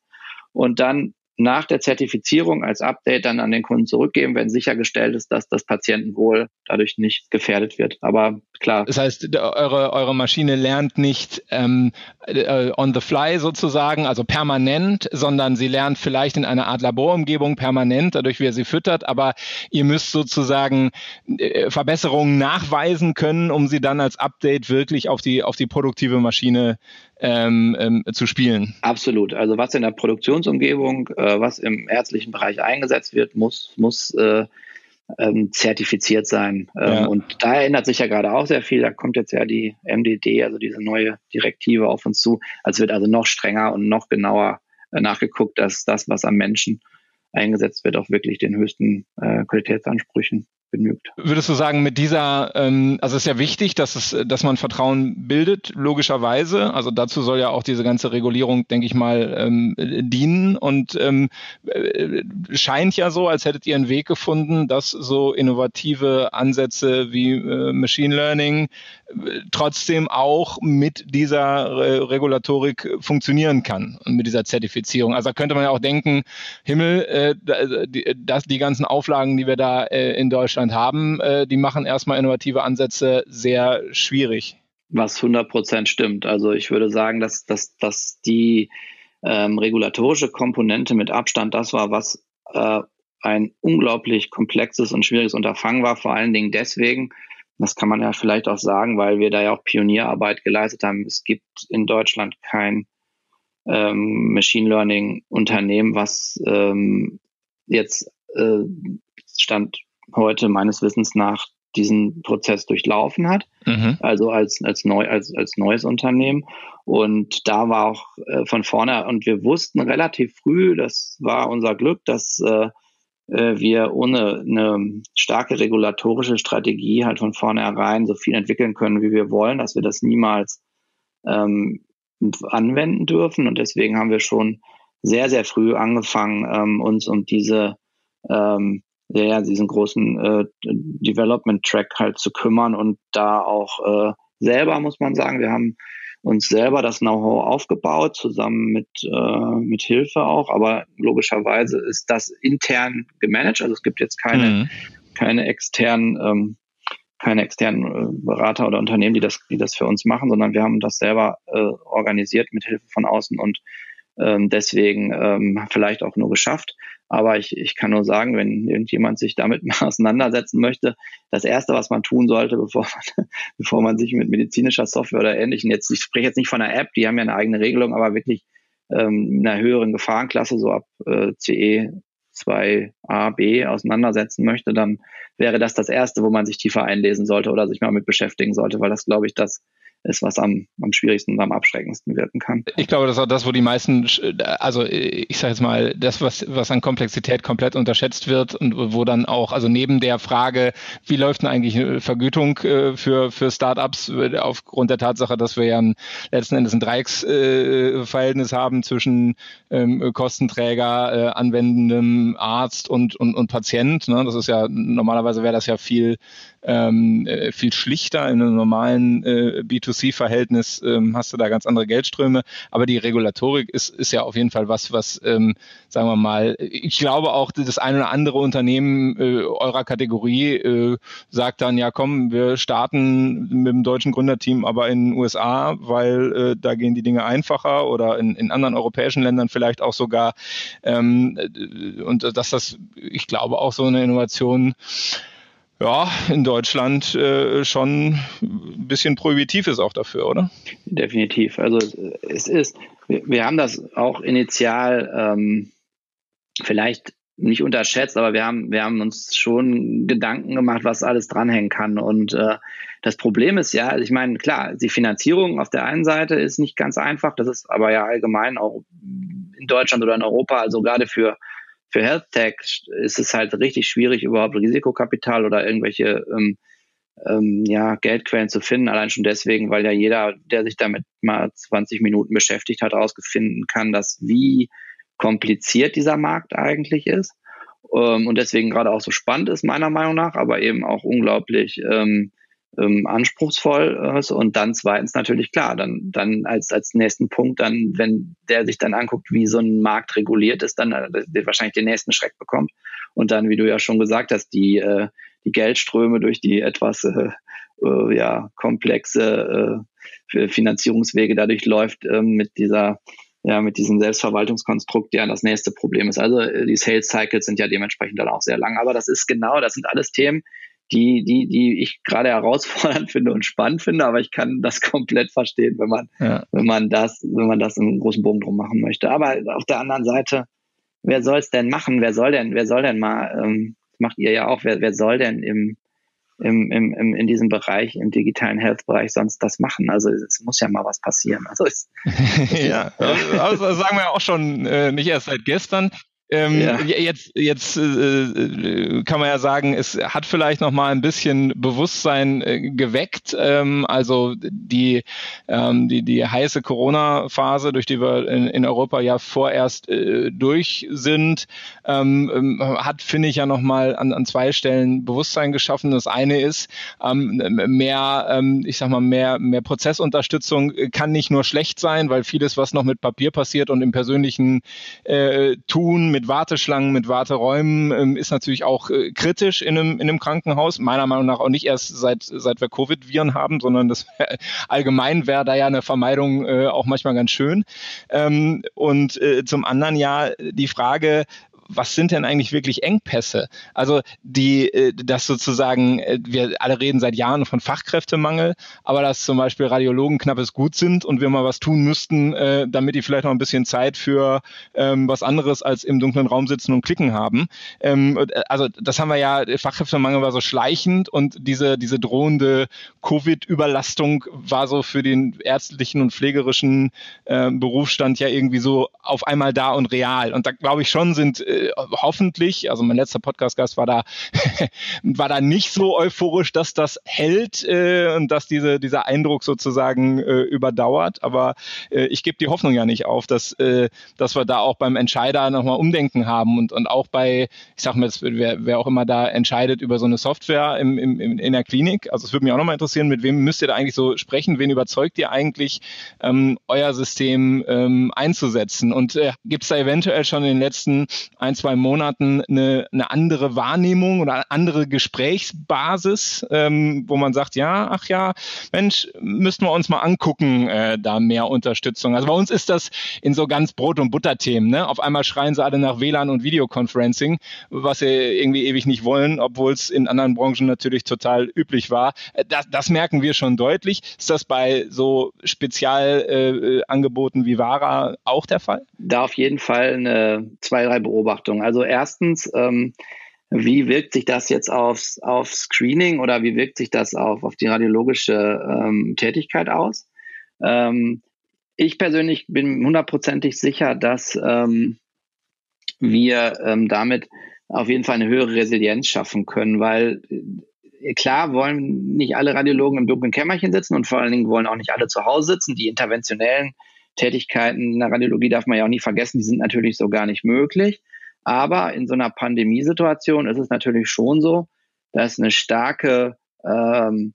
und dann nach der Zertifizierung als Update dann an den Kunden zurückgeben, wenn sichergestellt ist, dass das Patientenwohl dadurch nicht gefährdet wird. Aber klar. Das heißt, eure, eure Maschine lernt nicht ähm, äh, on the fly sozusagen, also permanent, sondern sie lernt vielleicht in einer Art Laborumgebung permanent, dadurch wie ihr sie füttert, aber ihr müsst sozusagen äh, Verbesserungen nachweisen können, um sie dann als Update wirklich auf die, auf die produktive Maschine ähm, ähm, zu spielen. Absolut. Also was in der Produktionsumgebung, äh, was im ärztlichen Bereich eingesetzt wird, muss, muss äh, ähm, zertifiziert sein. Ähm, ja. Und da ändert sich ja gerade auch sehr viel. Da kommt jetzt ja die MDD, also diese neue Direktive auf uns zu. Also wird also noch strenger und noch genauer äh, nachgeguckt, dass das, was am Menschen eingesetzt wird, auch wirklich den höchsten äh, Qualitätsansprüchen genügt. Würdest du sagen, mit dieser, ähm, also es ist ja wichtig, dass es, dass man Vertrauen bildet, logischerweise. Also dazu soll ja auch diese ganze Regulierung, denke ich mal, ähm, dienen. Und ähm, äh, scheint ja so, als hättet ihr einen Weg gefunden, dass so innovative Ansätze wie äh, Machine Learning äh, trotzdem auch mit dieser Re Regulatorik funktionieren kann und mit dieser Zertifizierung. Also da könnte man ja auch denken, Himmel, äh, die, die ganzen Auflagen, die wir da äh, in Deutschland Deutschland haben, äh, die machen erstmal innovative Ansätze sehr schwierig. Was 100 Prozent stimmt. Also ich würde sagen, dass, dass, dass die ähm, regulatorische Komponente mit Abstand das war, was äh, ein unglaublich komplexes und schwieriges Unterfangen war, vor allen Dingen deswegen, das kann man ja vielleicht auch sagen, weil wir da ja auch Pionierarbeit geleistet haben. Es gibt in Deutschland kein ähm, Machine Learning Unternehmen, was ähm, jetzt äh, Stand heute meines Wissens nach diesen Prozess durchlaufen hat, mhm. also als, als, neu, als, als neues Unternehmen. Und da war auch äh, von vorne, und wir wussten relativ früh, das war unser Glück, dass äh, äh, wir ohne eine starke regulatorische Strategie halt von vornherein so viel entwickeln können, wie wir wollen, dass wir das niemals ähm, anwenden dürfen. Und deswegen haben wir schon sehr, sehr früh angefangen, ähm, uns um diese ähm, ja, diesen großen äh, Development-Track halt zu kümmern und da auch äh, selber, muss man sagen, wir haben uns selber das Know-how aufgebaut, zusammen mit, äh, mit Hilfe auch, aber logischerweise ist das intern gemanagt, also es gibt jetzt keine, mhm. keine externen ähm, keine externen äh, Berater oder Unternehmen, die das, die das für uns machen, sondern wir haben das selber äh, organisiert mit Hilfe von außen und ähm, deswegen ähm, vielleicht auch nur geschafft. Aber ich, ich kann nur sagen, wenn irgendjemand sich damit mal auseinandersetzen möchte, das Erste, was man tun sollte, bevor man, bevor man sich mit medizinischer Software oder ähnlichem, jetzt, ich spreche jetzt nicht von einer App, die haben ja eine eigene Regelung, aber wirklich ähm, einer höheren Gefahrenklasse, so ab äh, CE 2a, b auseinandersetzen möchte, dann wäre das das Erste, wo man sich tiefer einlesen sollte oder sich mal mit beschäftigen sollte, weil das, glaube ich, das ist, was am, am schwierigsten und am abschreckendsten wirken kann. Ich glaube, das ist auch das, wo die meisten, also ich sage jetzt mal, das, was, was an Komplexität komplett unterschätzt wird und wo dann auch, also neben der Frage, wie läuft denn eigentlich eine Vergütung äh, für, für Startups aufgrund der Tatsache, dass wir ja letzten Endes ein Dreiecksverhältnis äh, haben zwischen ähm, Kostenträger, äh, anwendendem Arzt und, und, und Patient. Ne? Das ist ja, normalerweise wäre das ja viel ähm, äh, viel schlichter. In einem normalen äh, B2C-Verhältnis ähm, hast du da ganz andere Geldströme. Aber die Regulatorik ist, ist ja auf jeden Fall was, was, ähm, sagen wir mal, ich glaube auch, das eine oder andere Unternehmen äh, eurer Kategorie äh, sagt dann, ja komm, wir starten mit dem deutschen Gründerteam aber in den USA, weil äh, da gehen die Dinge einfacher oder in, in anderen europäischen Ländern vielleicht auch sogar. Ähm, äh, und dass das, ich glaube, auch so eine Innovation ja, in Deutschland äh, schon ein bisschen prohibitiv ist auch dafür, oder? Definitiv. Also es ist, wir, haben das auch initial ähm, vielleicht nicht unterschätzt, aber wir haben, wir haben uns schon Gedanken gemacht, was alles dranhängen kann. Und äh, das Problem ist ja, ich meine, klar, die Finanzierung auf der einen Seite ist nicht ganz einfach, das ist aber ja allgemein auch in Deutschland oder in Europa, also gerade für für Health Tech ist es halt richtig schwierig, überhaupt Risikokapital oder irgendwelche ähm, ähm, ja, Geldquellen zu finden. Allein schon deswegen, weil ja jeder, der sich damit mal 20 Minuten beschäftigt hat, herausfinden kann, dass wie kompliziert dieser Markt eigentlich ist. Ähm, und deswegen gerade auch so spannend ist, meiner Meinung nach, aber eben auch unglaublich ähm, ähm, anspruchsvoll ist. Und dann zweitens natürlich klar, dann, dann als, als nächsten Punkt, dann, wenn der sich dann anguckt, wie so ein Markt reguliert ist, dann äh, wahrscheinlich den nächsten Schreck bekommt. Und dann, wie du ja schon gesagt hast, die, äh, die Geldströme durch die etwas äh, äh, ja, komplexe äh, Finanzierungswege dadurch läuft äh, mit dieser ja, mit diesem Selbstverwaltungskonstrukt ja das nächste Problem ist. Also äh, die Sales Cycles sind ja dementsprechend dann auch sehr lang. Aber das ist genau, das sind alles Themen, die, die, die ich gerade herausfordernd finde und spannend finde, aber ich kann das komplett verstehen, wenn man, ja. wenn man das, wenn man das einen großen Bogen drum machen möchte. Aber auf der anderen Seite, wer soll es denn machen? Wer soll denn, wer soll denn mal, ähm, macht ihr ja auch, wer, wer soll denn im, im, im, im, in diesem Bereich, im digitalen Health-Bereich sonst das machen? Also es muss ja mal was passieren. Also es, ja, also sagen wir auch schon äh, nicht erst seit gestern. Ähm, ja. Jetzt, jetzt äh, äh, kann man ja sagen, es hat vielleicht noch mal ein bisschen Bewusstsein äh, geweckt. Ähm, also die, ähm, die, die heiße Corona-Phase, durch die wir in, in, Europa ja vorerst äh, durch sind, ähm, ähm, hat, finde ich, ja noch mal an, an zwei Stellen Bewusstsein geschaffen. Das eine ist, ähm, mehr, ich sag mal, mehr, mehr Prozessunterstützung kann nicht nur schlecht sein, weil vieles, was noch mit Papier passiert und im persönlichen äh, Tun, mit Warteschlangen, mit Warteräumen ähm, ist natürlich auch äh, kritisch in einem, in einem Krankenhaus. Meiner Meinung nach auch nicht erst seit, seit wir Covid-Viren haben, sondern das allgemein wäre da ja eine Vermeidung äh, auch manchmal ganz schön. Ähm, und äh, zum anderen ja die Frage, was sind denn eigentlich wirklich Engpässe? Also die, äh, das sozusagen, äh, wir alle reden seit Jahren von Fachkräftemangel, aber dass zum Beispiel Radiologen knappes Gut sind und wir mal was tun müssten, äh, damit die vielleicht noch ein bisschen Zeit für ähm, was anderes als im dunklen Raum sitzen und klicken haben. Ähm, also das haben wir ja, Fachkräftemangel war so schleichend und diese, diese drohende Covid-Überlastung war so für den ärztlichen und pflegerischen Berufsstand ja irgendwie so auf einmal da und real. Und da glaube ich schon sind äh, hoffentlich, also mein letzter Podcast-Gast war da, war da nicht so euphorisch, dass das hält äh, und dass diese, dieser Eindruck sozusagen äh, überdauert. Aber äh, ich gebe die Hoffnung ja nicht auf, dass, äh, dass wir da auch beim Entscheider nochmal Umdenken haben und, und auch bei, ich sag mal, wer, wer auch immer da entscheidet über so eine Software im, im, in der Klinik. Also es würde mich auch nochmal interessieren, mit wem müsst ihr da eigentlich so sprechen? Wen überzeugt ihr eigentlich, ähm, euer System ähm, einzusetzen? Und äh, gibt es da eventuell schon in den letzten ein, zwei Monaten eine, eine andere Wahrnehmung oder eine andere Gesprächsbasis, ähm, wo man sagt, ja, ach ja, Mensch, müssten wir uns mal angucken, äh, da mehr Unterstützung. Also bei uns ist das in so ganz Brot- und Butterthemen. Ne? Auf einmal schreien sie alle nach WLAN und Videoconferencing, was sie irgendwie ewig nicht wollen, obwohl es in anderen Branchen natürlich total üblich war. Äh, das, das merken wir schon deutlich. Ist das bei so Spezialangeboten äh, wie Vara auch der Fall? Da auf jeden Fall eine, zwei, drei Beobachtungen. Also erstens, ähm, wie wirkt sich das jetzt aufs, auf Screening oder wie wirkt sich das auf, auf die radiologische ähm, Tätigkeit aus? Ähm, ich persönlich bin hundertprozentig sicher, dass ähm, wir ähm, damit auf jeden Fall eine höhere Resilienz schaffen können, weil äh, klar wollen nicht alle Radiologen im dunklen Kämmerchen sitzen und vor allen Dingen wollen auch nicht alle zu Hause sitzen. Die interventionellen Tätigkeiten in der Radiologie darf man ja auch nie vergessen, die sind natürlich so gar nicht möglich. Aber in so einer Pandemiesituation ist es natürlich schon so, dass eine starke ähm,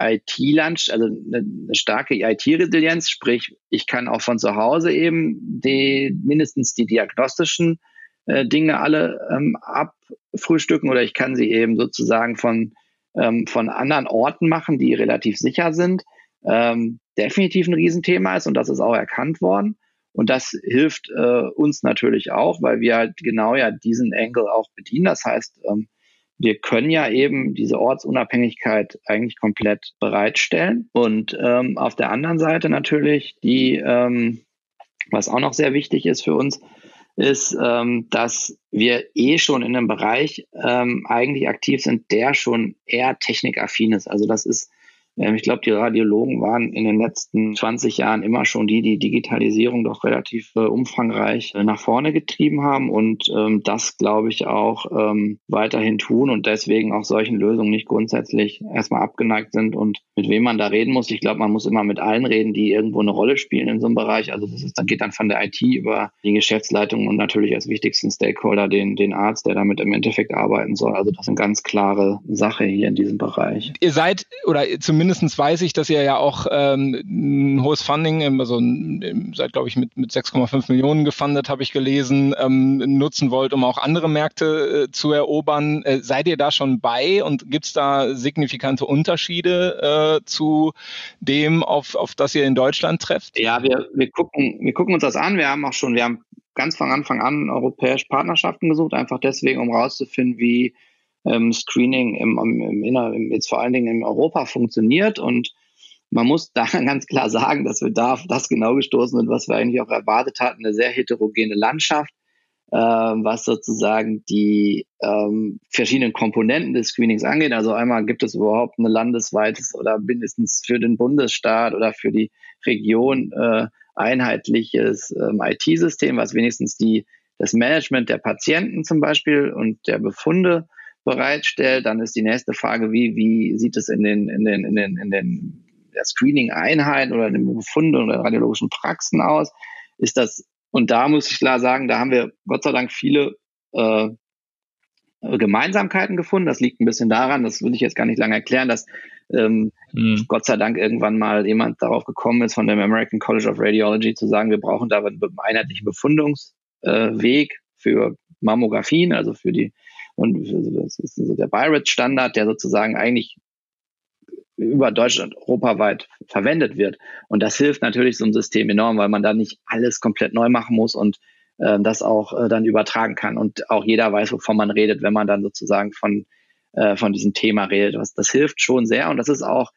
IT-Land, also eine, eine starke IT-Resilienz, sprich, ich kann auch von zu Hause eben die, mindestens die diagnostischen äh, Dinge alle ähm, abfrühstücken oder ich kann sie eben sozusagen von, ähm, von anderen Orten machen, die relativ sicher sind, ähm, definitiv ein Riesenthema ist und das ist auch erkannt worden. Und das hilft äh, uns natürlich auch, weil wir halt genau ja diesen Angle auch bedienen. Das heißt, ähm, wir können ja eben diese Ortsunabhängigkeit eigentlich komplett bereitstellen. Und ähm, auf der anderen Seite natürlich die, ähm, was auch noch sehr wichtig ist für uns, ist, ähm, dass wir eh schon in einem Bereich ähm, eigentlich aktiv sind, der schon eher technikaffin ist. Also das ist ich glaube, die Radiologen waren in den letzten 20 Jahren immer schon die, die Digitalisierung doch relativ äh, umfangreich äh, nach vorne getrieben haben und ähm, das, glaube ich, auch ähm, weiterhin tun und deswegen auch solchen Lösungen nicht grundsätzlich erstmal abgeneigt sind und mit wem man da reden muss. Ich glaube, man muss immer mit allen reden, die irgendwo eine Rolle spielen in so einem Bereich. Also das ist, dann geht dann von der IT über die Geschäftsleitung und natürlich als wichtigsten Stakeholder den, den Arzt, der damit im Endeffekt arbeiten soll. Also das ist eine ganz klare Sache hier in diesem Bereich. Ihr seid oder zumindest zumindest weiß ich, dass ihr ja auch ähm, ein hohes Funding, also seit, glaube ich, mit, mit 6,5 Millionen gefundet, habe ich gelesen, ähm, nutzen wollt, um auch andere Märkte äh, zu erobern. Äh, seid ihr da schon bei und gibt es da signifikante Unterschiede äh, zu dem, auf, auf das ihr in Deutschland trefft? Ja, wir, wir, gucken, wir gucken uns das an. Wir haben auch schon, wir haben ganz von Anfang an europäische Partnerschaften gesucht, einfach deswegen, um rauszufinden, wie ähm, Screening im, im, im, jetzt vor allen Dingen in Europa funktioniert und man muss da ganz klar sagen, dass wir da auf das genau gestoßen sind, was wir eigentlich auch erwartet hatten, eine sehr heterogene Landschaft, äh, was sozusagen die ähm, verschiedenen Komponenten des Screenings angeht. Also einmal gibt es überhaupt ein landesweites oder mindestens für den Bundesstaat oder für die Region äh, einheitliches ähm, IT-System, was wenigstens die das Management der Patienten zum Beispiel und der Befunde bereitstellt. Dann ist die nächste Frage, wie, wie sieht es in den, in den, in den, in den der Screening-Einheit oder den Befunden oder radiologischen Praxen aus? Ist das, und da muss ich klar sagen, da haben wir Gott sei Dank viele äh, Gemeinsamkeiten gefunden. Das liegt ein bisschen daran, das will ich jetzt gar nicht lange erklären, dass ähm, mhm. Gott sei Dank irgendwann mal jemand darauf gekommen ist, von dem American College of Radiology zu sagen, wir brauchen da einen einheitlichen Befundungsweg äh, für Mammografien, also für die und das ist so der BIRAT-Standard, der sozusagen eigentlich über Deutschland europaweit verwendet wird. Und das hilft natürlich so einem System enorm, weil man da nicht alles komplett neu machen muss und äh, das auch äh, dann übertragen kann und auch jeder weiß, wovon man redet, wenn man dann sozusagen von, äh, von diesem Thema redet. Das, das hilft schon sehr und das ist auch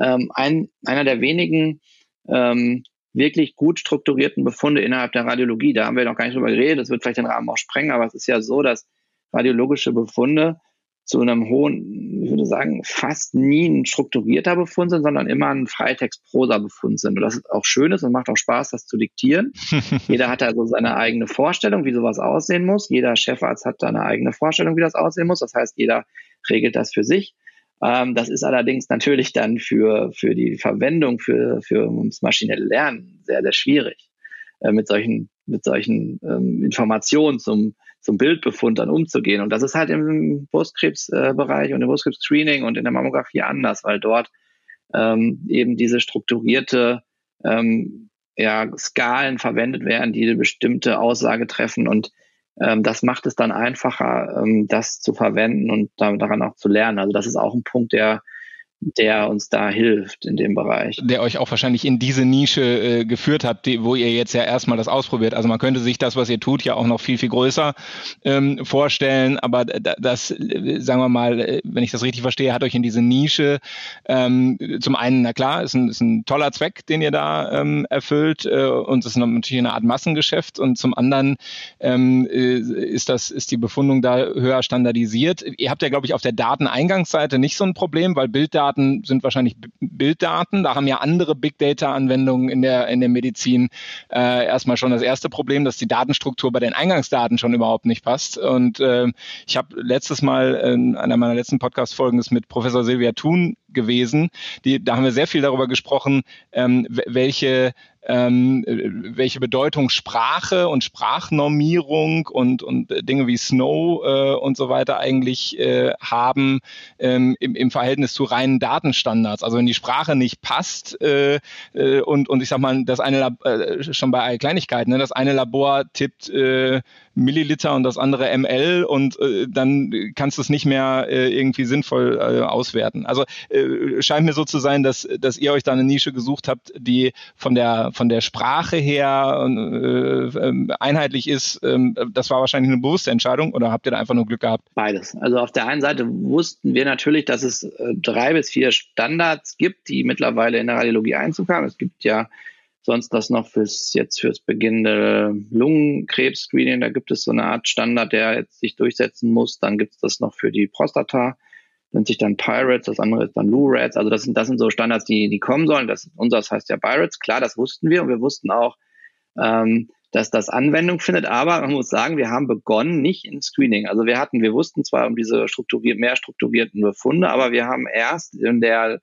ähm, ein, einer der wenigen ähm, wirklich gut strukturierten Befunde innerhalb der Radiologie. Da haben wir noch gar nicht drüber geredet, das wird vielleicht den Rahmen auch sprengen, aber es ist ja so, dass radiologische Befunde zu einem hohen, ich würde sagen, fast nie ein strukturierter Befund sind, sondern immer ein Freitext-Prosa-Befund sind. Und das ist auch schön ist und macht auch Spaß, das zu diktieren. Jeder hat also seine eigene Vorstellung, wie sowas aussehen muss. Jeder Chefarzt hat seine eigene Vorstellung, wie das aussehen muss. Das heißt, jeder regelt das für sich. Ähm, das ist allerdings natürlich dann für, für die Verwendung, für, für das maschinelle Lernen sehr, sehr schwierig, äh, mit solchen, mit solchen ähm, Informationen zum zum Bildbefund dann umzugehen. Und das ist halt im Brustkrebsbereich und im Brustkrebs-Screening und in der Mammographie anders, weil dort ähm, eben diese strukturierte ähm, ja, Skalen verwendet werden, die eine bestimmte Aussage treffen und ähm, das macht es dann einfacher, ähm, das zu verwenden und daran auch zu lernen. Also das ist auch ein Punkt, der der uns da hilft in dem Bereich. Der euch auch wahrscheinlich in diese Nische äh, geführt hat, die, wo ihr jetzt ja erstmal das ausprobiert. Also man könnte sich das, was ihr tut, ja auch noch viel, viel größer ähm, vorstellen. Aber das, äh, sagen wir mal, äh, wenn ich das richtig verstehe, hat euch in diese Nische ähm, zum einen, na klar, ist ein, ist ein toller Zweck, den ihr da ähm, erfüllt äh, und es ist natürlich eine Art Massengeschäft und zum anderen ähm, äh, ist das, ist die Befundung da höher standardisiert. Ihr habt ja, glaube ich, auf der Dateneingangsseite nicht so ein Problem, weil Bilddaten Daten sind wahrscheinlich Bilddaten. Da haben ja andere Big Data-Anwendungen in der, in der Medizin äh, erstmal schon das erste Problem, dass die Datenstruktur bei den Eingangsdaten schon überhaupt nicht passt. Und äh, ich habe letztes Mal in einer meiner letzten Podcast-Folgen mit Professor Silvia Thun gewesen. Die, da haben wir sehr viel darüber gesprochen, ähm, welche ähm, welche Bedeutung Sprache und Sprachnormierung und, und Dinge wie Snow äh, und so weiter eigentlich äh, haben ähm, im, im Verhältnis zu reinen Datenstandards. Also wenn die Sprache nicht passt äh, äh, und, und ich sag mal, das eine Lab äh, schon bei Kleinigkeiten, ne, das eine Labor tippt äh, Milliliter und das andere ml und äh, dann kannst du es nicht mehr äh, irgendwie sinnvoll äh, auswerten. Also äh, scheint mir so zu sein, dass, dass ihr euch da eine Nische gesucht habt, die von der, von der Sprache her äh, ähm, einheitlich ist. Ähm, das war wahrscheinlich eine bewusste Entscheidung oder habt ihr da einfach nur Glück gehabt? Beides. Also auf der einen Seite wussten wir natürlich, dass es äh, drei bis vier Standards gibt, die mittlerweile in der Radiologie Einzug haben. Es gibt ja sonst das noch fürs jetzt fürs beginnende Lungenkrebs-Screening. Da gibt es so eine Art Standard, der jetzt sich durchsetzen muss. Dann gibt es das noch für die Prostata, nennt sich dann Pirates, das andere ist dann Lurats. Also das sind, das sind so Standards, die, die kommen sollen. Das, unseres heißt ja Pirates. Klar, das wussten wir und wir wussten auch, ähm, dass das Anwendung findet. Aber man muss sagen, wir haben begonnen nicht in Screening. Also wir hatten, wir wussten zwar um diese strukturiert, mehr strukturierten Befunde, aber wir haben erst in der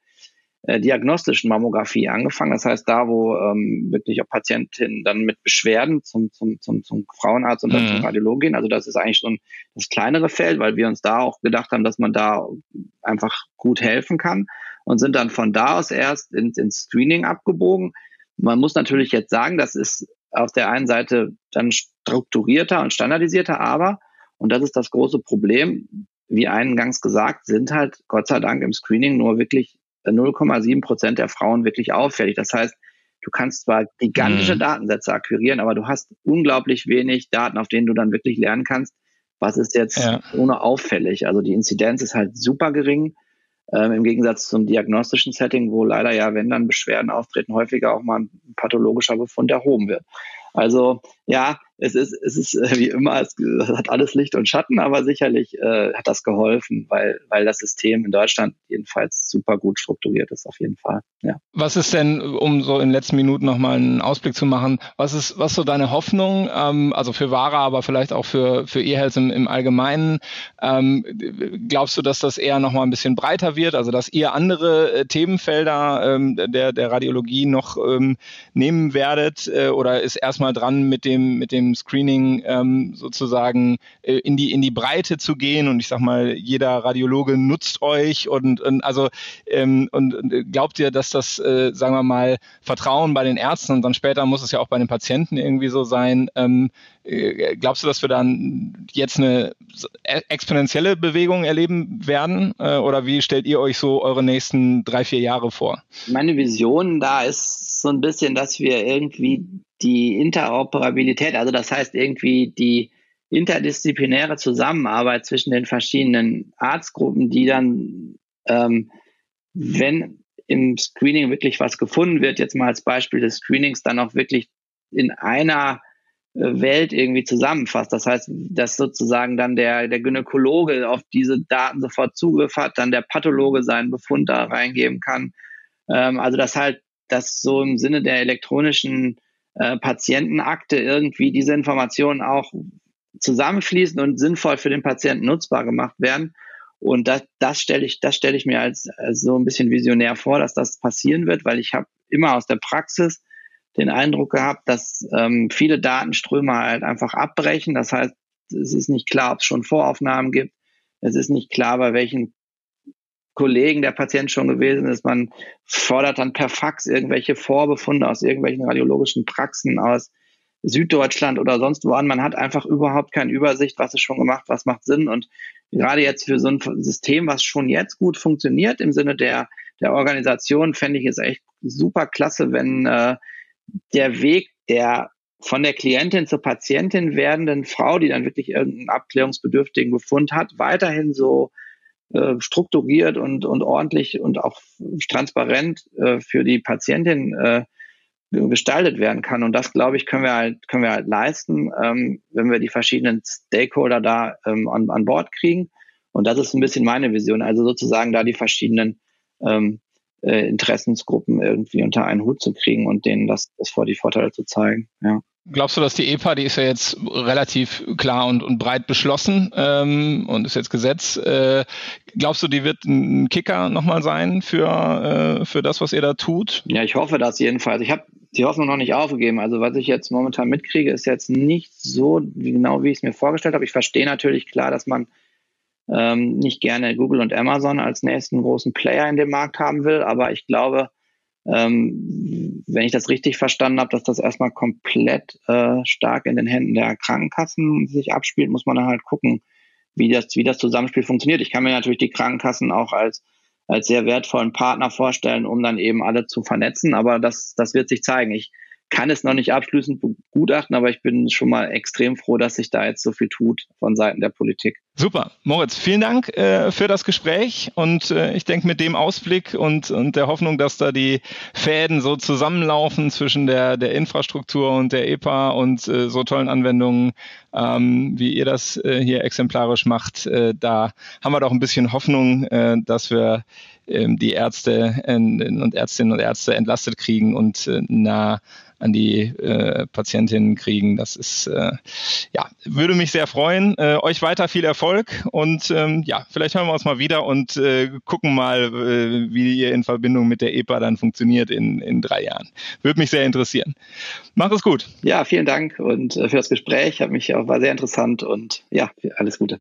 äh, diagnostischen Mammographie angefangen. Das heißt, da, wo ähm, wirklich auch Patientinnen dann mit Beschwerden zum, zum, zum, zum Frauenarzt und dann mhm. zum Radiologen gehen. Also das ist eigentlich schon das kleinere Feld, weil wir uns da auch gedacht haben, dass man da einfach gut helfen kann und sind dann von da aus erst ins, ins Screening abgebogen. Man muss natürlich jetzt sagen, das ist auf der einen Seite dann strukturierter und standardisierter, aber, und das ist das große Problem, wie eingangs gesagt, sind halt Gott sei Dank im Screening nur wirklich 0,7 Prozent der Frauen wirklich auffällig. Das heißt, du kannst zwar gigantische mhm. Datensätze akquirieren, aber du hast unglaublich wenig Daten, auf denen du dann wirklich lernen kannst, was ist jetzt ja. ohne auffällig. Also die Inzidenz ist halt super gering. Ähm, Im Gegensatz zum diagnostischen Setting, wo leider ja, wenn dann Beschwerden auftreten, häufiger auch mal ein pathologischer Befund erhoben wird. Also ja, es ist, es ist äh, wie immer, es hat alles Licht und Schatten, aber sicherlich äh, hat das geholfen, weil, weil das System in Deutschland jedenfalls super gut strukturiert ist, auf jeden Fall. Ja. Was ist denn, um so in den letzten Minuten nochmal einen Ausblick zu machen, was ist, was so deine Hoffnung, ähm, also für Vara, aber vielleicht auch für, für E-Health im, im Allgemeinen? Ähm, glaubst du, dass das eher nochmal ein bisschen breiter wird, also dass ihr andere äh, Themenfelder ähm, der, der Radiologie noch ähm, nehmen werdet äh, oder ist erstmal dran mit dem, mit dem dem Screening ähm, sozusagen äh, in, die, in die Breite zu gehen und ich sag mal, jeder Radiologe nutzt euch und, und also ähm, und, und glaubt ihr, dass das, äh, sagen wir mal, Vertrauen bei den Ärzten und dann später muss es ja auch bei den Patienten irgendwie so sein, ähm, Äh, glaubst du, dass wir dann jetzt eine e-, exponentielle Bewegung erleben werden? Äh, oder wie stellt ihr euch so eure nächsten drei, vier Jahre vor? Meine Vision da ist so ein bisschen, dass wir irgendwie die Interoperabilität, also das heißt irgendwie die interdisziplinäre Zusammenarbeit zwischen den verschiedenen Arztgruppen, die dann, ähm, wenn im Screening wirklich was gefunden wird, jetzt mal als Beispiel des Screenings, dann auch wirklich in einer äh, Welt irgendwie zusammenfasst. Das heißt, dass sozusagen dann der, der Gynäkologe auf diese Daten sofort Zugriff hat, dann der Pathologe seinen Befund da reingeben kann. Ähm, also dass halt, dass so im Sinne der elektronischen äh, Patientenakte irgendwie diese Informationen auch zusammenfließen und sinnvoll für den Patienten nutzbar gemacht werden. Und das, das stelle ich, das stelle ich mir als, als so ein bisschen visionär vor, dass das passieren wird, weil ich habe immer aus der Praxis den Eindruck gehabt, dass ähm, viele Datenströme halt einfach abbrechen. Das heißt, es ist nicht klar, ob es schon Voraufnahmen gibt. Es ist nicht klar, bei welchen Kollegen der Patient schon gewesen ist. Man fordert dann per Fax irgendwelche Vorbefunde aus irgendwelchen radiologischen Praxen aus Süddeutschland oder sonst wo an. Man hat einfach überhaupt keine Übersicht, was ist schon gemacht, was macht Sinn. Und gerade jetzt für so ein System, was schon jetzt gut funktioniert im Sinne der, der Organisation, fände ich es echt super klasse, wenn äh, der Weg der von der Klientin zur Patientin werdenden Frau, die dann wirklich irgendeinen abklärungsbedürftigen Befund hat, weiterhin so äh, strukturiert und, und ordentlich und auch transparent äh, für die Patientin äh, gestaltet werden kann. Und das, glaube ich, können wir halt, können wir halt leisten, ähm, wenn wir die verschiedenen Stakeholder da ähm, an, an Bord kriegen. Und das ist ein bisschen meine Vision. Also sozusagen da die verschiedenen ähm, äh, Interessensgruppen irgendwie unter einen Hut zu kriegen und denen das, das vor die Vorteile zu zeigen. Ja. Glaubst du, dass die EPA, die ist ja jetzt relativ klar und, und breit beschlossen ähm, und ist jetzt Gesetz, äh, glaubst du, die wird ein Kicker nochmal sein für, äh, für das, was ihr da tut? Ja, ich hoffe das jedenfalls. Ich habe die Hoffnung noch nicht aufgegeben. Also was ich jetzt momentan mitkriege, ist jetzt nicht so genau, wie ich es mir vorgestellt habe. Ich verstehe natürlich klar, dass man ähm, nicht gerne Google und Amazon als nächsten großen Player in dem Markt haben will, aber ich glaube, ähm, wenn ich das richtig verstanden habe, dass das erstmal komplett äh, stark in den Händen der Krankenkassen sich abspielt, muss man dann halt gucken, wie das, wie das Zusammenspiel funktioniert. Ich kann mir natürlich die Krankenkassen auch als, als sehr wertvollen Partner vorstellen, um dann eben alle zu vernetzen, aber das, das wird sich zeigen. Ich kann es noch nicht abschließend begutachten, aber ich bin schon mal extrem froh, dass sich da jetzt so viel tut von Seiten der Politik. Super. Moritz, vielen Dank äh, für das Gespräch und äh, ich denke mit dem Ausblick und, und der Hoffnung, dass da die Fäden so zusammenlaufen zwischen der, der Infrastruktur und der EPA und äh, so tollen Anwendungen, ähm, wie ihr das äh, hier exemplarisch macht, äh, da haben wir doch ein bisschen Hoffnung, äh, dass wir ähm, die Ärzte und Ärztinnen und Ärzte entlastet kriegen und nah an die äh, Patientinnen kriegen. Das ist, äh, ja, würde mich sehr freuen. Äh, euch weiter viel Erfolg und ähm, ja, vielleicht hören wir uns mal wieder und äh, gucken mal, äh, wie ihr in Verbindung mit der EPA dann funktioniert in, in drei Jahren. Würde mich sehr interessieren. Mach es gut. Ja, vielen Dank und äh, für das Gespräch. Hat mich auch, war sehr interessant und ja, alles Gute.